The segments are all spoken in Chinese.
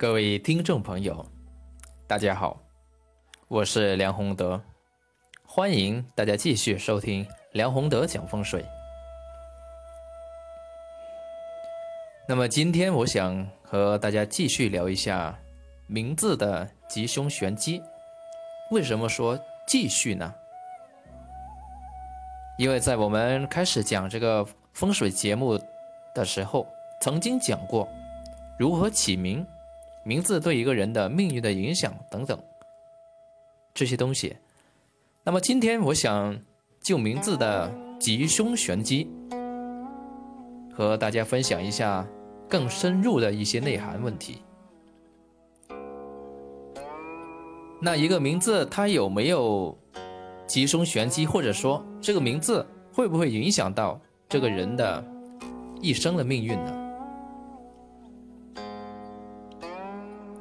各位听众朋友，大家好，我是梁宏德，欢迎大家继续收听梁宏德讲风水。那么今天我想和大家继续聊一下名字的吉凶玄机。为什么说继续呢？因为在我们开始讲这个风水节目的时候，曾经讲过如何起名、名字对一个人的命运的影响等等这些东西。那么今天我想就名字的吉凶玄机和大家分享一下更深入的一些内涵问题。那一个名字它有没有？吉凶玄机，或者说这个名字会不会影响到这个人的一生的命运呢？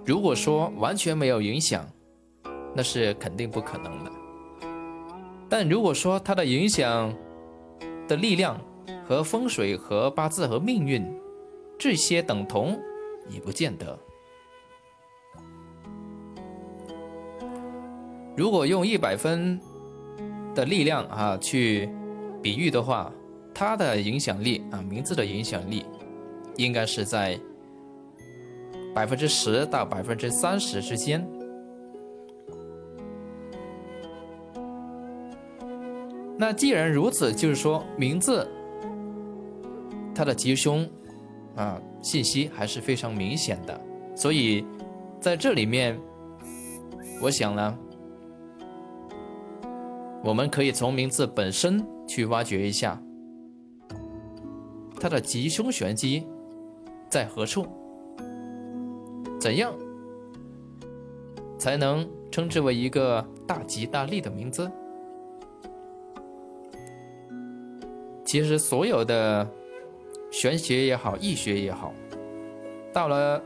如果说完全没有影响，那是肯定不可能的。但如果说它的影响的力量和风水和八字和命运这些等同，也不见得。如果用一百分。的力量啊，去比喻的话，它的影响力啊，名字的影响力，应该是在百分之十到百分之三十之间。那既然如此，就是说名字它的吉凶啊信息还是非常明显的，所以在这里面，我想呢。我们可以从名字本身去挖掘一下，它的吉凶玄机在何处？怎样才能称之为一个大吉大利的名字？其实，所有的玄学也好，易学也好，到了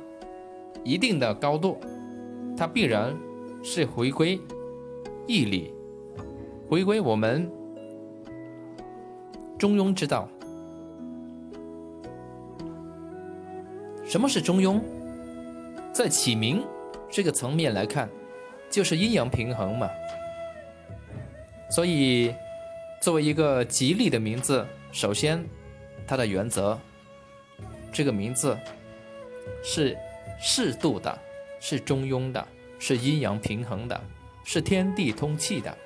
一定的高度，它必然是回归义理。回归我们中庸之道。什么是中庸？在起名这个层面来看，就是阴阳平衡嘛。所以，作为一个吉利的名字，首先它的原则，这个名字是适度的，是中庸的，是阴阳平衡的，是天地通气的。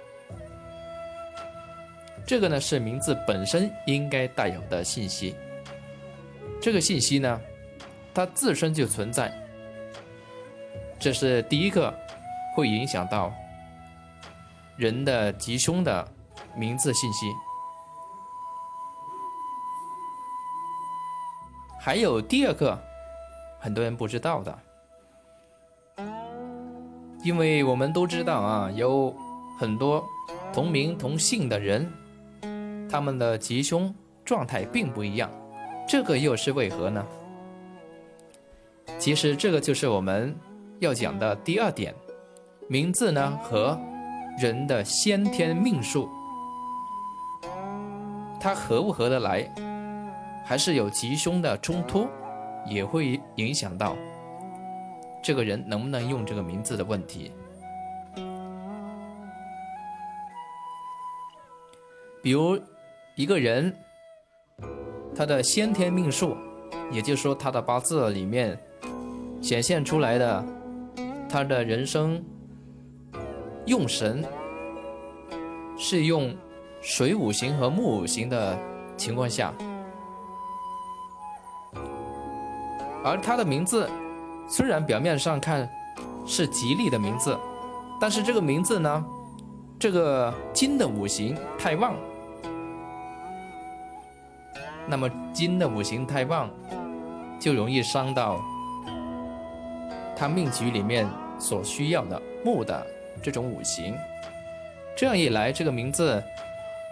这个呢是名字本身应该带有的信息。这个信息呢，它自身就存在，这是第一个会影响到人的吉凶的名字信息。还有第二个，很多人不知道的，因为我们都知道啊，有很多同名同姓的人。他们的吉凶状态并不一样，这个又是为何呢？其实这个就是我们要讲的第二点，名字呢和人的先天命数，它合不合得来，还是有吉凶的冲突，也会影响到这个人能不能用这个名字的问题。比如。一个人，他的先天命数，也就是说他的八字里面显现出来的，他的人生用神是用水五行和木五行的情况下，而他的名字虽然表面上看是吉利的名字，但是这个名字呢，这个金的五行太旺。那么金的五行太旺，就容易伤到他命局里面所需要的木的这种五行。这样一来，这个名字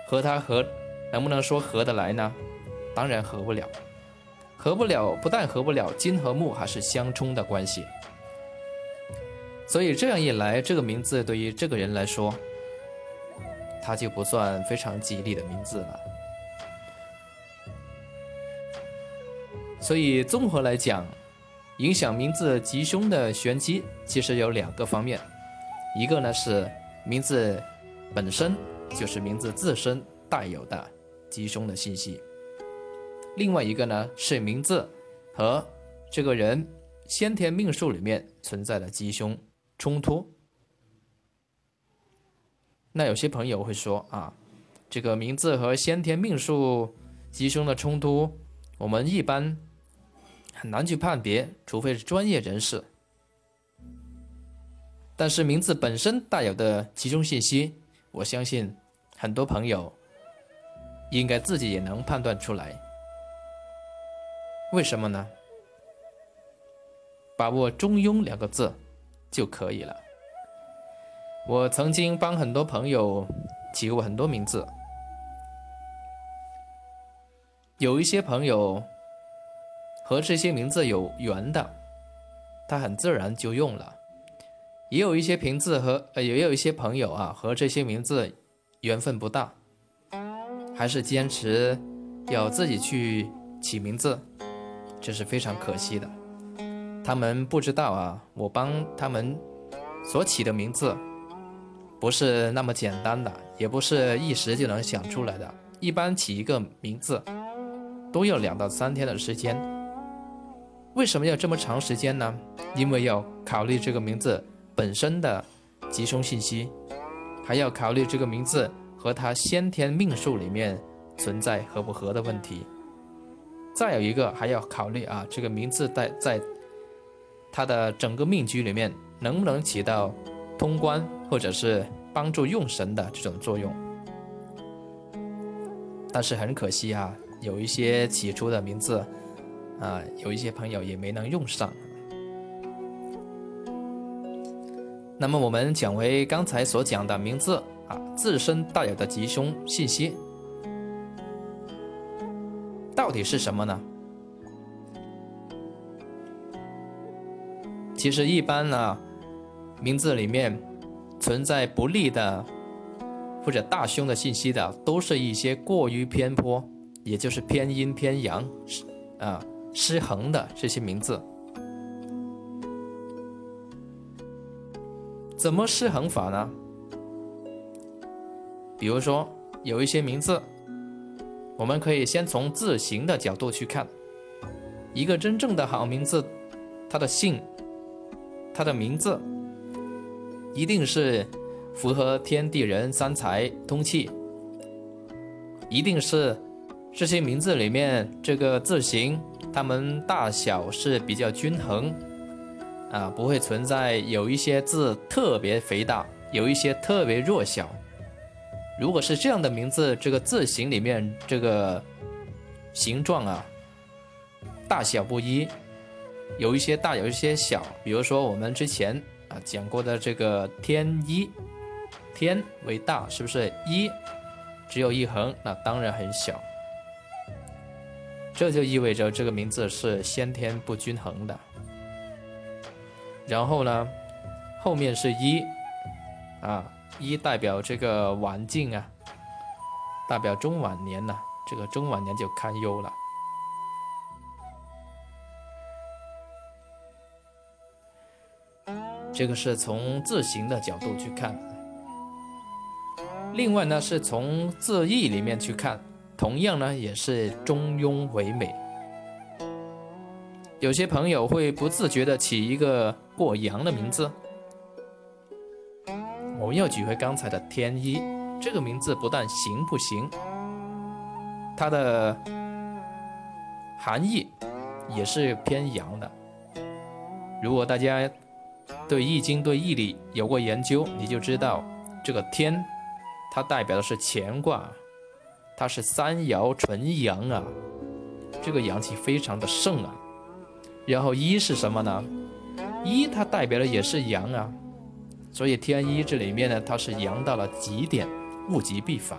和他合，能不能说合得来呢？当然合不了，合不了。不但合不了，金和木还是相冲的关系。所以这样一来，这个名字对于这个人来说，他就不算非常吉利的名字了。所以综合来讲，影响名字吉凶的玄机其实有两个方面，一个呢是名字本身就是名字自身带有的吉凶的信息，另外一个呢是名字和这个人先天命数里面存在的吉凶冲突。那有些朋友会说啊，这个名字和先天命数吉凶的冲突，我们一般很难去判别，除非是专业人士。但是名字本身带有的集中信息，我相信很多朋友应该自己也能判断出来。为什么呢？把握“中庸”两个字就可以了。我曾经帮很多朋友起过很多名字，有一些朋友和这些名字有缘的，他很自然就用了；也有一些名字和呃，也有一些朋友啊和这些名字缘分不大，还是坚持要自己去起名字，这是非常可惜的。他们不知道啊，我帮他们所起的名字。不是那么简单的，也不是一时就能想出来的。一般起一个名字，都要两到三天的时间。为什么要这么长时间呢？因为要考虑这个名字本身的吉凶信息，还要考虑这个名字和他先天命数里面存在合不合的问题。再有一个，还要考虑啊，这个名字在在他的整个命局里面能不能起到。通关或者是帮助用神的这种作用，但是很可惜啊，有一些起初的名字，啊，有一些朋友也没能用上。那么我们讲回刚才所讲的名字啊，自身带有的吉凶信息，到底是什么呢？其实一般呢。名字里面存在不利的或者大凶的信息的，都是一些过于偏颇，也就是偏阴偏阳、啊失衡的这些名字。怎么失衡法呢？比如说有一些名字，我们可以先从字形的角度去看，一个真正的好名字，它的姓，它的名字。一定是符合天地人三才通气，一定是这些名字里面这个字形，它们大小是比较均衡，啊，不会存在有一些字特别肥大，有一些特别弱小。如果是这样的名字，这个字形里面这个形状啊，大小不一，有一些大，有一些小，比如说我们之前啊。讲过的这个天一，天为大，是不是一只有一横？那当然很小，这就意味着这个名字是先天不均衡的。然后呢，后面是一啊，一代表这个晚境啊，代表中晚年呢，这个中晚年就堪忧了。这个是从字形的角度去看，另外呢是从字义里面去看，同样呢也是中庸唯美。有些朋友会不自觉的起一个过阳的名字，我们要举回刚才的天一，这个名字不但行不行，它的含义也是偏阳的。如果大家。对易经、对易理有过研究，你就知道这个天，它代表的是乾卦，它是三爻纯阳啊，这个阳气非常的盛啊。然后一是什么呢？一它代表的也是阳啊，所以天一这里面呢，它是阳到了极点，物极必反，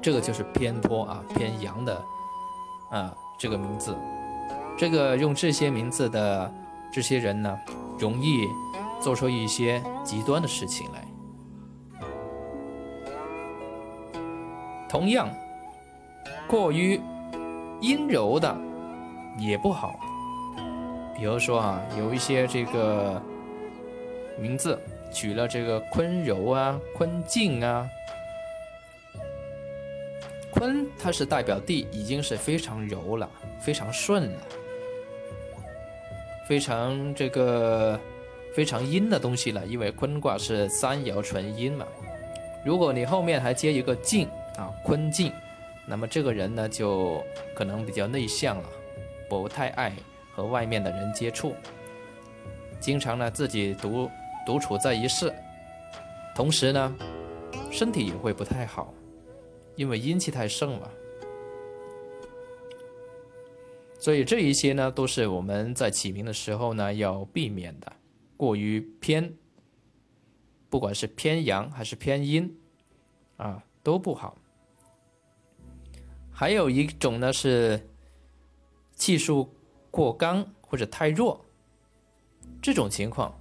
这个就是偏颇啊，偏阳的啊这个名字，这个用这些名字的。这些人呢，容易做出一些极端的事情来。同样，过于阴柔的也不好。比如说啊，有一些这个名字取了这个坤柔啊、坤静啊。坤它是代表地，已经是非常柔了，非常顺了，非常这个非常阴的东西了，因为坤卦是三爻纯阴嘛。如果你后面还接一个静啊，坤静，那么这个人呢就可能比较内向了，不太爱和外面的人接触，经常呢自己独独处在一室，同时呢身体也会不太好，因为阴气太盛嘛。所以这一些呢都是我们在起名的时候呢要避免的，过于偏。不管是偏阳还是偏阴，啊，都不好。还有一种呢是气数过刚或者太弱，这种情况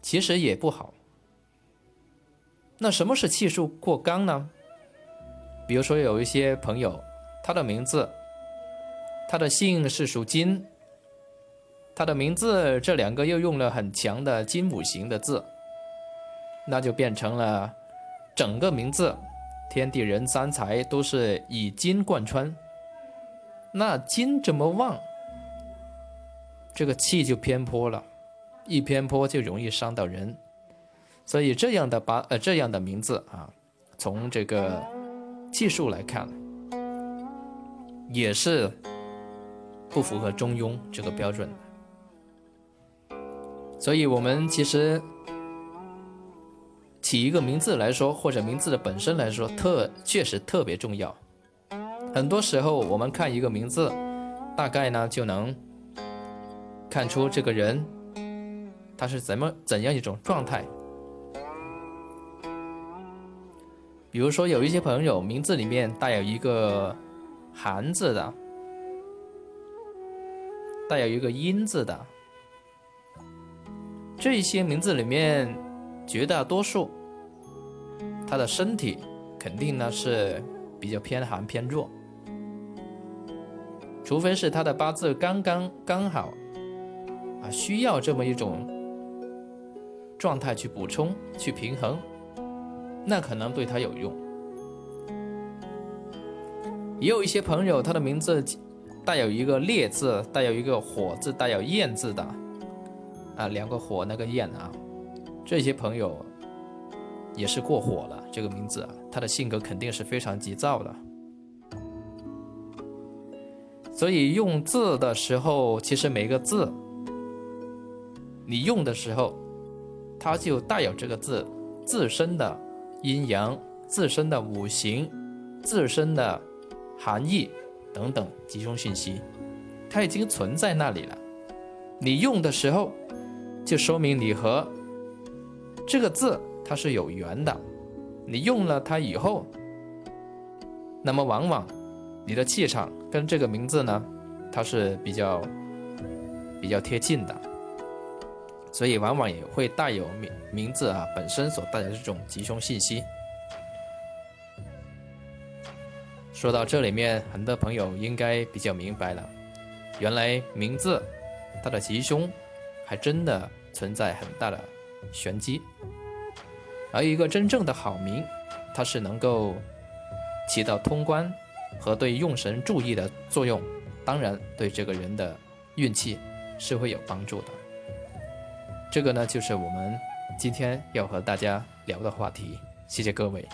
其实也不好。那什么是气数过刚呢？比如说有一些朋友，他的名字，他的姓是属金，他的名字这两个又用了很强的金五行的字。那就变成了整个名字，天地人三才都是以金贯穿。那金这么旺，这个气就偏颇了，一偏颇就容易伤到人。所以这样的八呃这样的名字啊，从这个技术来看，也是不符合中庸这个标准的。所以我们其实。起一个名字来说，或者名字的本身来说，特确实特别重要。很多时候，我们看一个名字，大概呢就能看出这个人他是怎么怎样一种状态。比如说，有一些朋友名字里面带有一个“寒”字的，带有一个“阴”字的，这些名字里面。绝大多数，他的身体肯定呢是比较偏寒偏弱，除非是他的八字刚刚刚好，啊，需要这么一种状态去补充去平衡，那可能对他有用。也有一些朋友，他的名字带有一个烈字，带有一个火字，带有焰字的，啊，两个火那个焰啊。这些朋友也是过火了，这个名字啊，他的性格肯定是非常急躁的。所以用字的时候，其实每个字你用的时候，它就带有这个字自身的阴阳、自身的五行、自身的含义等等集中信息，它已经存在那里了。你用的时候，就说明你和。这个字它是有缘的，你用了它以后，那么往往你的气场跟这个名字呢，它是比较比较贴近的，所以往往也会带有名名字啊本身所带来的这种吉凶信息。说到这里面，很多朋友应该比较明白了，原来名字它的吉凶还真的存在很大的。玄机，而一个真正的好名，它是能够起到通关和对用神注意的作用，当然对这个人的运气是会有帮助的。这个呢，就是我们今天要和大家聊的话题。谢谢各位。